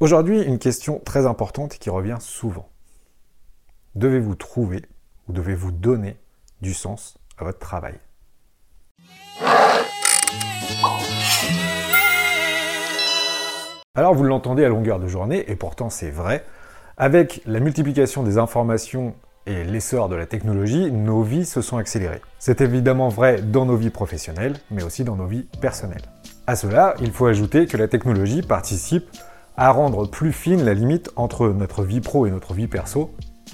Aujourd'hui, une question très importante qui revient souvent. Devez-vous trouver ou devez-vous donner du sens à votre travail? Alors vous l'entendez à longueur de journée, et pourtant c'est vrai, avec la multiplication des informations et l'essor de la technologie, nos vies se sont accélérées. C'est évidemment vrai dans nos vies professionnelles, mais aussi dans nos vies personnelles. À cela, il faut ajouter que la technologie participe à rendre plus fine la limite entre notre vie pro et notre vie perso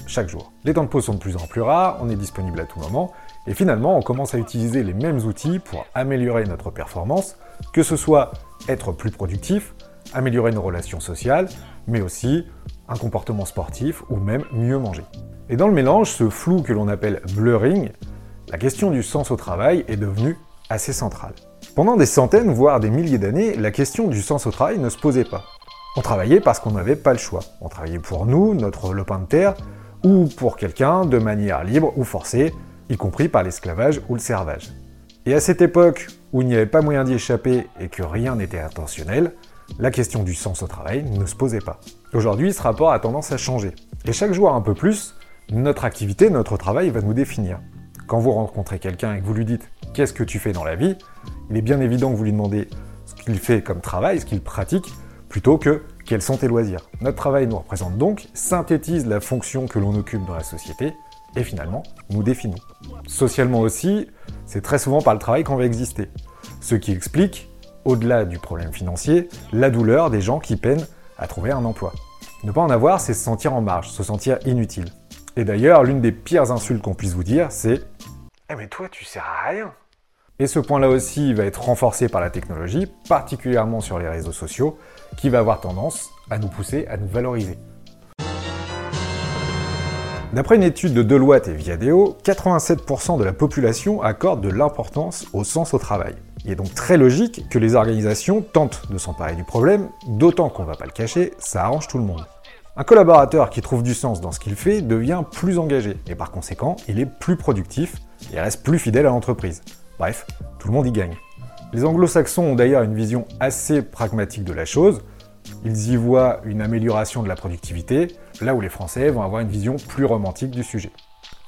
chaque jour. Les temps de pause sont de plus en plus rares, on est disponible à tout moment, et finalement on commence à utiliser les mêmes outils pour améliorer notre performance, que ce soit être plus productif, améliorer nos relations sociales, mais aussi un comportement sportif ou même mieux manger. Et dans le mélange, ce flou que l'on appelle blurring, la question du sens au travail est devenue assez centrale. Pendant des centaines, voire des milliers d'années, la question du sens au travail ne se posait pas. On travaillait parce qu'on n'avait pas le choix. On travaillait pour nous, notre lopin de terre, ou pour quelqu'un de manière libre ou forcée, y compris par l'esclavage ou le servage. Et à cette époque où il n'y avait pas moyen d'y échapper et que rien n'était intentionnel, la question du sens au travail ne se posait pas. Aujourd'hui, ce rapport a tendance à changer. Et chaque jour un peu plus, notre activité, notre travail va nous définir. Quand vous rencontrez quelqu'un et que vous lui dites qu'est-ce que tu fais dans la vie, il est bien évident que vous lui demandez ce qu'il fait comme travail, ce qu'il pratique, plutôt que quels sont tes loisirs. Notre travail nous représente donc, synthétise la fonction que l'on occupe dans la société, et finalement nous définit. Socialement aussi, c'est très souvent par le travail qu'on va exister. Ce qui explique au-delà du problème financier, la douleur des gens qui peinent à trouver un emploi. Ne pas en avoir, c'est se sentir en marge, se sentir inutile. Et d'ailleurs, l'une des pires insultes qu'on puisse vous dire, c'est Eh mais toi, tu sers à rien Et ce point-là aussi va être renforcé par la technologie, particulièrement sur les réseaux sociaux, qui va avoir tendance à nous pousser à nous valoriser. D'après une étude de Deloitte et Viadeo, 87% de la population accorde de l'importance au sens au travail. Il est donc très logique que les organisations tentent de s'emparer du problème, d'autant qu'on va pas le cacher, ça arrange tout le monde. Un collaborateur qui trouve du sens dans ce qu'il fait devient plus engagé, et par conséquent, il est plus productif et reste plus fidèle à l'entreprise. Bref, tout le monde y gagne. Les anglo-saxons ont d'ailleurs une vision assez pragmatique de la chose, ils y voient une amélioration de la productivité, là où les Français vont avoir une vision plus romantique du sujet.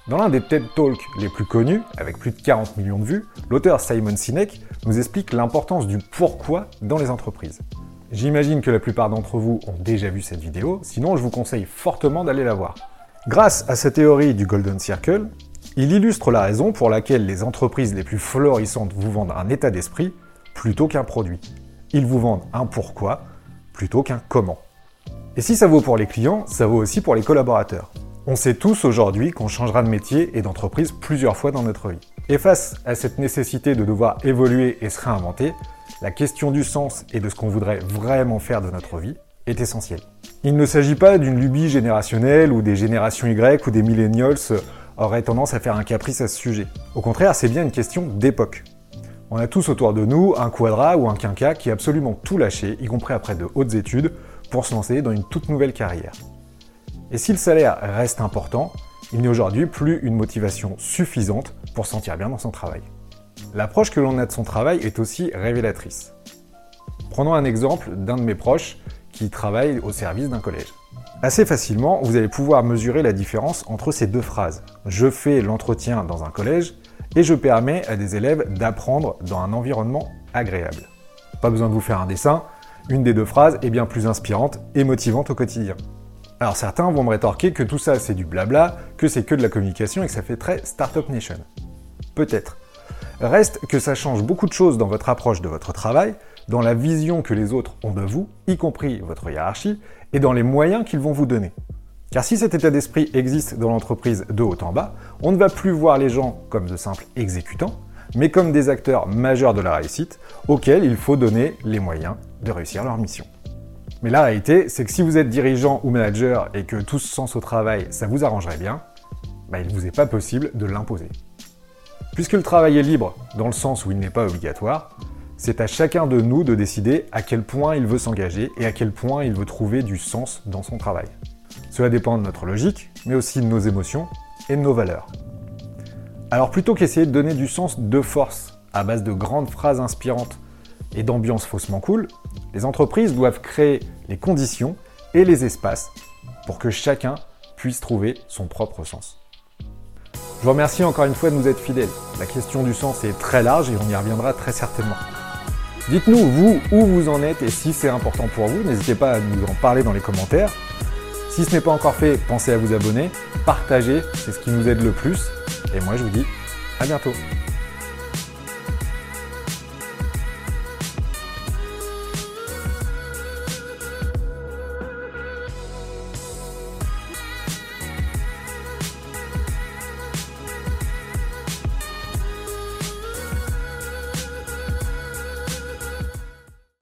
Dans l'un des TED Talks les plus connus, avec plus de 40 millions de vues, l'auteur Simon Sinek nous explique l'importance du pourquoi dans les entreprises. J'imagine que la plupart d'entre vous ont déjà vu cette vidéo, sinon je vous conseille fortement d'aller la voir. Grâce à sa théorie du Golden Circle, il illustre la raison pour laquelle les entreprises les plus florissantes vous vendent un état d'esprit plutôt qu'un produit. Ils vous vendent un pourquoi plutôt qu'un comment. Et si ça vaut pour les clients, ça vaut aussi pour les collaborateurs. On sait tous aujourd'hui qu'on changera de métier et d'entreprise plusieurs fois dans notre vie. Et face à cette nécessité de devoir évoluer et se réinventer, la question du sens et de ce qu'on voudrait vraiment faire de notre vie est essentielle. Il ne s'agit pas d'une lubie générationnelle où des générations Y ou des millennials auraient tendance à faire un caprice à ce sujet. Au contraire, c'est bien une question d'époque. On a tous autour de nous un quadra ou un quinca qui a absolument tout lâché, y compris après de hautes études, pour se lancer dans une toute nouvelle carrière. Et si le salaire reste important, il n'est aujourd'hui plus une motivation suffisante pour se sentir bien dans son travail. L'approche que l'on a de son travail est aussi révélatrice. Prenons un exemple d'un de mes proches qui travaille au service d'un collège. Assez facilement, vous allez pouvoir mesurer la différence entre ces deux phrases. Je fais l'entretien dans un collège et je permets à des élèves d'apprendre dans un environnement agréable. Pas besoin de vous faire un dessin, une des deux phrases est bien plus inspirante et motivante au quotidien. Alors certains vont me rétorquer que tout ça c'est du blabla, que c'est que de la communication et que ça fait très Startup Nation. Peut-être. Reste que ça change beaucoup de choses dans votre approche de votre travail, dans la vision que les autres ont de vous, y compris votre hiérarchie, et dans les moyens qu'ils vont vous donner. Car si cet état d'esprit existe dans l'entreprise de haut en bas, on ne va plus voir les gens comme de simples exécutants, mais comme des acteurs majeurs de la réussite auxquels il faut donner les moyens de réussir leur mission. Mais la réalité, c'est que si vous êtes dirigeant ou manager et que tout ce sens au travail, ça vous arrangerait bien, bah, il ne vous est pas possible de l'imposer. Puisque le travail est libre, dans le sens où il n'est pas obligatoire, c'est à chacun de nous de décider à quel point il veut s'engager et à quel point il veut trouver du sens dans son travail. Cela dépend de notre logique, mais aussi de nos émotions et de nos valeurs. Alors plutôt qu'essayer de donner du sens de force à base de grandes phrases inspirantes et d'ambiance faussement cool, les entreprises doivent créer les conditions et les espaces pour que chacun puisse trouver son propre sens. Je vous remercie encore une fois de nous être fidèles. La question du sens est très large et on y reviendra très certainement. Dites-nous, vous, où vous en êtes et si c'est important pour vous. N'hésitez pas à nous en parler dans les commentaires. Si ce n'est pas encore fait, pensez à vous abonner, partagez, c'est ce qui nous aide le plus. Et moi, je vous dis à bientôt.